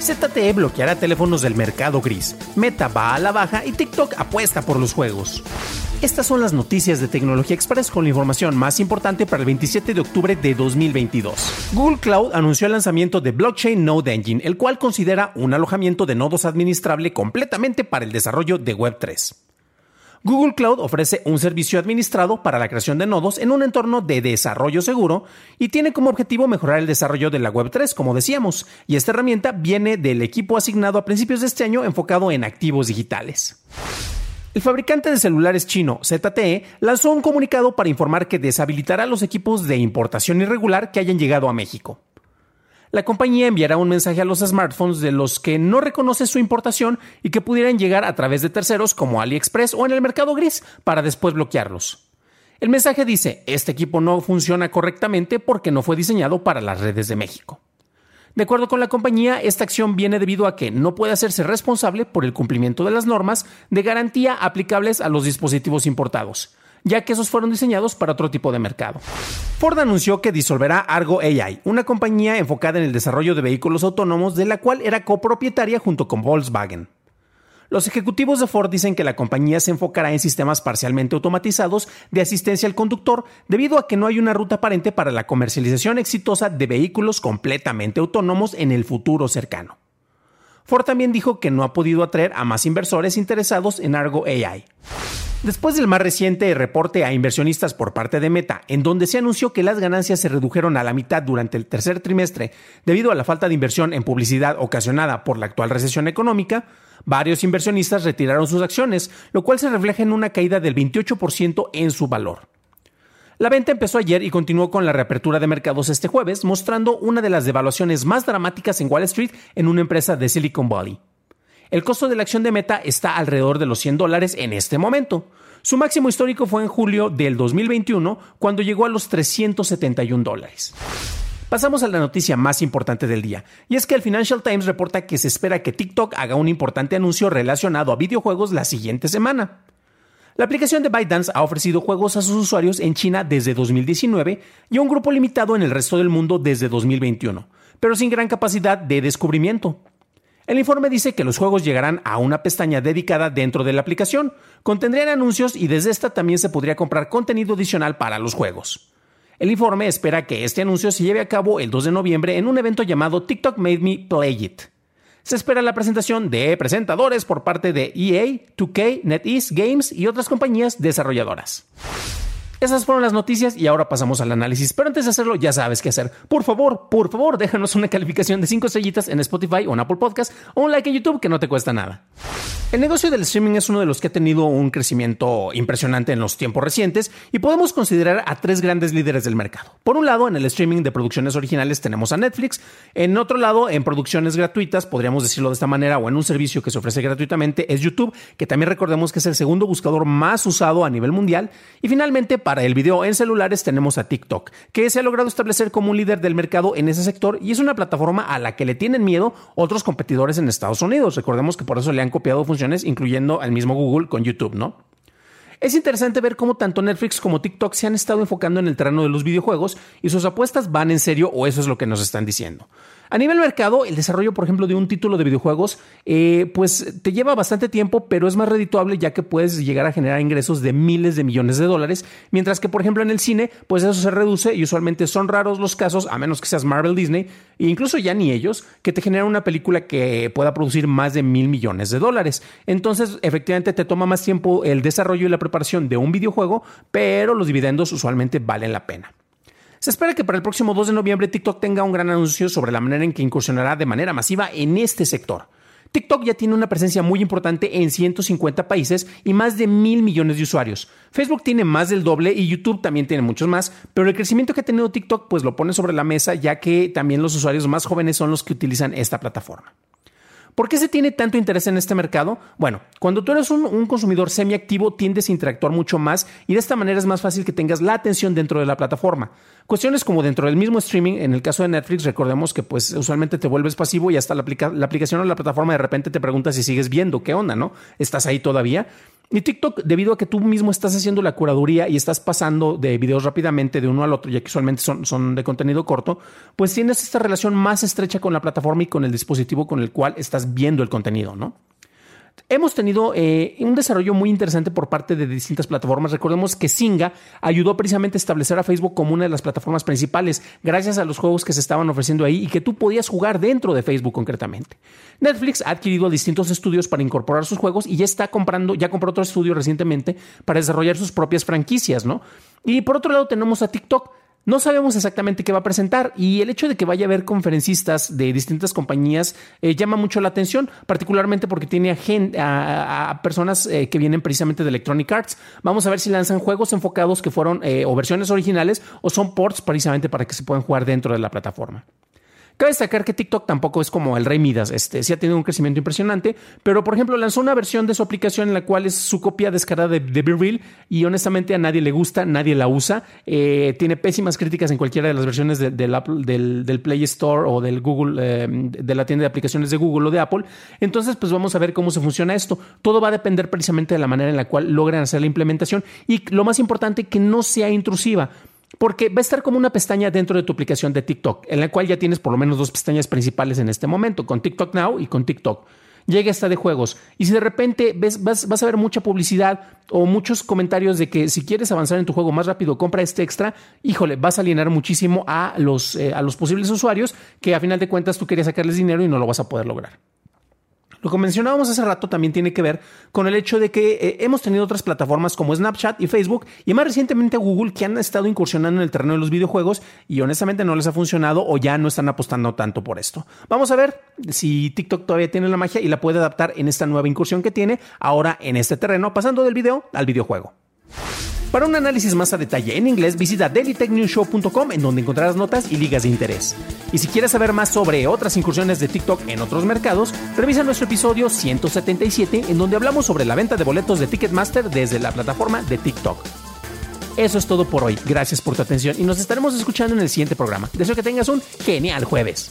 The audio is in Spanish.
ZTE bloqueará teléfonos del mercado gris, Meta va a la baja y TikTok apuesta por los juegos. Estas son las noticias de Tecnología Express con la información más importante para el 27 de octubre de 2022. Google Cloud anunció el lanzamiento de Blockchain Node Engine, el cual considera un alojamiento de nodos administrable completamente para el desarrollo de Web3. Google Cloud ofrece un servicio administrado para la creación de nodos en un entorno de desarrollo seguro y tiene como objetivo mejorar el desarrollo de la Web3, como decíamos, y esta herramienta viene del equipo asignado a principios de este año enfocado en activos digitales. El fabricante de celulares chino ZTE lanzó un comunicado para informar que deshabilitará los equipos de importación irregular que hayan llegado a México la compañía enviará un mensaje a los smartphones de los que no reconoce su importación y que pudieran llegar a través de terceros como AliExpress o en el mercado gris para después bloquearlos. El mensaje dice, este equipo no funciona correctamente porque no fue diseñado para las redes de México. De acuerdo con la compañía, esta acción viene debido a que no puede hacerse responsable por el cumplimiento de las normas de garantía aplicables a los dispositivos importados, ya que esos fueron diseñados para otro tipo de mercado. Ford anunció que disolverá Argo AI, una compañía enfocada en el desarrollo de vehículos autónomos de la cual era copropietaria junto con Volkswagen. Los ejecutivos de Ford dicen que la compañía se enfocará en sistemas parcialmente automatizados de asistencia al conductor debido a que no hay una ruta aparente para la comercialización exitosa de vehículos completamente autónomos en el futuro cercano. Ford también dijo que no ha podido atraer a más inversores interesados en Argo AI. Después del más reciente reporte a inversionistas por parte de Meta, en donde se anunció que las ganancias se redujeron a la mitad durante el tercer trimestre debido a la falta de inversión en publicidad ocasionada por la actual recesión económica, varios inversionistas retiraron sus acciones, lo cual se refleja en una caída del 28% en su valor. La venta empezó ayer y continuó con la reapertura de mercados este jueves, mostrando una de las devaluaciones más dramáticas en Wall Street en una empresa de Silicon Valley. El costo de la acción de Meta está alrededor de los 100 dólares en este momento. Su máximo histórico fue en julio del 2021, cuando llegó a los 371 dólares. Pasamos a la noticia más importante del día, y es que el Financial Times reporta que se espera que TikTok haga un importante anuncio relacionado a videojuegos la siguiente semana. La aplicación de ByteDance ha ofrecido juegos a sus usuarios en China desde 2019 y a un grupo limitado en el resto del mundo desde 2021, pero sin gran capacidad de descubrimiento. El informe dice que los juegos llegarán a una pestaña dedicada dentro de la aplicación, contendrían anuncios y desde esta también se podría comprar contenido adicional para los juegos. El informe espera que este anuncio se lleve a cabo el 2 de noviembre en un evento llamado TikTok Made Me Play It. Se espera la presentación de presentadores por parte de EA, 2K, NetEase Games y otras compañías desarrolladoras. Esas fueron las noticias y ahora pasamos al análisis. Pero antes de hacerlo, ya sabes qué hacer. Por favor, por favor, déjanos una calificación de 5 estrellitas en Spotify o en Apple Podcast o un like en YouTube que no te cuesta nada. El negocio del streaming es uno de los que ha tenido un crecimiento impresionante en los tiempos recientes y podemos considerar a tres grandes líderes del mercado. Por un lado, en el streaming de producciones originales tenemos a Netflix, en otro lado, en producciones gratuitas, podríamos decirlo de esta manera, o en un servicio que se ofrece gratuitamente, es YouTube, que también recordemos que es el segundo buscador más usado a nivel mundial, y finalmente, para el video en celulares tenemos a TikTok, que se ha logrado establecer como un líder del mercado en ese sector y es una plataforma a la que le tienen miedo otros competidores en Estados Unidos. Recordemos que por eso le han copiado funciones incluyendo al mismo Google con YouTube, ¿no? Es interesante ver cómo tanto Netflix como TikTok se han estado enfocando en el terreno de los videojuegos y sus apuestas van en serio o eso es lo que nos están diciendo. A nivel mercado, el desarrollo, por ejemplo, de un título de videojuegos, eh, pues te lleva bastante tiempo, pero es más redituable ya que puedes llegar a generar ingresos de miles de millones de dólares, mientras que, por ejemplo, en el cine, pues eso se reduce y usualmente son raros los casos, a menos que seas Marvel Disney, e incluso ya ni ellos, que te generan una película que pueda producir más de mil millones de dólares. Entonces, efectivamente, te toma más tiempo el desarrollo y la preparación de un videojuego, pero los dividendos usualmente valen la pena. Se espera que para el próximo 2 de noviembre TikTok tenga un gran anuncio sobre la manera en que incursionará de manera masiva en este sector. TikTok ya tiene una presencia muy importante en 150 países y más de mil millones de usuarios. Facebook tiene más del doble y YouTube también tiene muchos más, pero el crecimiento que ha tenido TikTok pues lo pone sobre la mesa ya que también los usuarios más jóvenes son los que utilizan esta plataforma. ¿Por qué se tiene tanto interés en este mercado? Bueno, cuando tú eres un, consumidor semiactivo tiendes a interactuar mucho más y de esta manera es más fácil que tengas la atención dentro de la plataforma. Cuestiones como dentro del mismo streaming, en el caso de Netflix, recordemos que pues usualmente te vuelves pasivo y hasta la, la aplicación o la plataforma de repente te pregunta si sigues viendo, ¿qué onda, no? ¿Estás ahí todavía? Y TikTok, debido a que tú mismo estás haciendo la curaduría y estás pasando de videos rápidamente de uno al otro, ya que usualmente son, son de contenido corto, pues tienes esta relación más estrecha con la plataforma y con el dispositivo con el cual estás viendo el contenido, ¿no? Hemos tenido eh, un desarrollo muy interesante por parte de distintas plataformas. Recordemos que Singa ayudó precisamente a establecer a Facebook como una de las plataformas principales gracias a los juegos que se estaban ofreciendo ahí y que tú podías jugar dentro de Facebook concretamente. Netflix ha adquirido distintos estudios para incorporar sus juegos y ya está comprando, ya compró otro estudio recientemente para desarrollar sus propias franquicias, ¿no? Y por otro lado tenemos a TikTok no sabemos exactamente qué va a presentar y el hecho de que vaya a haber conferencistas de distintas compañías eh, llama mucho la atención, particularmente porque tiene a, a, personas eh, que vienen precisamente de Electronic Arts. Vamos a ver si lanzan juegos enfocados que fueron eh, o versiones originales o son ports precisamente para que se puedan jugar dentro de la plataforma. Cabe destacar que TikTok tampoco es como el Rey Midas, este, sí ha tenido un crecimiento impresionante, pero por ejemplo lanzó una versión de su aplicación en la cual es su copia descarada de, de Real y honestamente a nadie le gusta, nadie la usa, eh, tiene pésimas críticas en cualquiera de las versiones del, Play Store o del Google, eh, de la tienda de aplicaciones de Google o de Apple. Entonces pues vamos a ver cómo se funciona esto. Todo va a depender precisamente de la manera en la cual logran hacer la implementación y lo más importante que no sea intrusiva. Porque va a estar como una pestaña dentro de tu aplicación de TikTok, en la cual ya tienes por lo menos dos pestañas principales en este momento, con TikTok Now y con TikTok. Llega esta de juegos. Y si de repente ves, vas, a ver mucha publicidad o muchos comentarios de que si quieres avanzar en tu juego más rápido, compra este extra, híjole, vas a alienar muchísimo a los, eh, a los posibles usuarios que a final de cuentas tú querías sacarles dinero y no lo vas a poder lograr. Lo que mencionábamos hace rato también tiene que ver con el hecho de que eh, hemos tenido otras plataformas como Snapchat y Facebook y más recientemente Google que han estado incursionando en el terreno de los videojuegos y honestamente no les ha funcionado o ya no están apostando tanto por esto. Vamos a ver si TikTok todavía tiene la magia y la puede adaptar en esta nueva incursión que tiene ahora en este terreno, pasando del video al videojuego. Para un análisis más a detalle en inglés, visita dailytechnewshow.com en donde encontrarás notas y ligas de interés. Y si quieres saber más sobre otras incursiones de TikTok en otros mercados, revisa nuestro episodio 177 en donde hablamos sobre la venta de boletos de Ticketmaster desde la plataforma de TikTok. Eso es todo por hoy. Gracias por tu atención y nos estaremos escuchando en el siguiente programa. Deseo que tengas un genial jueves.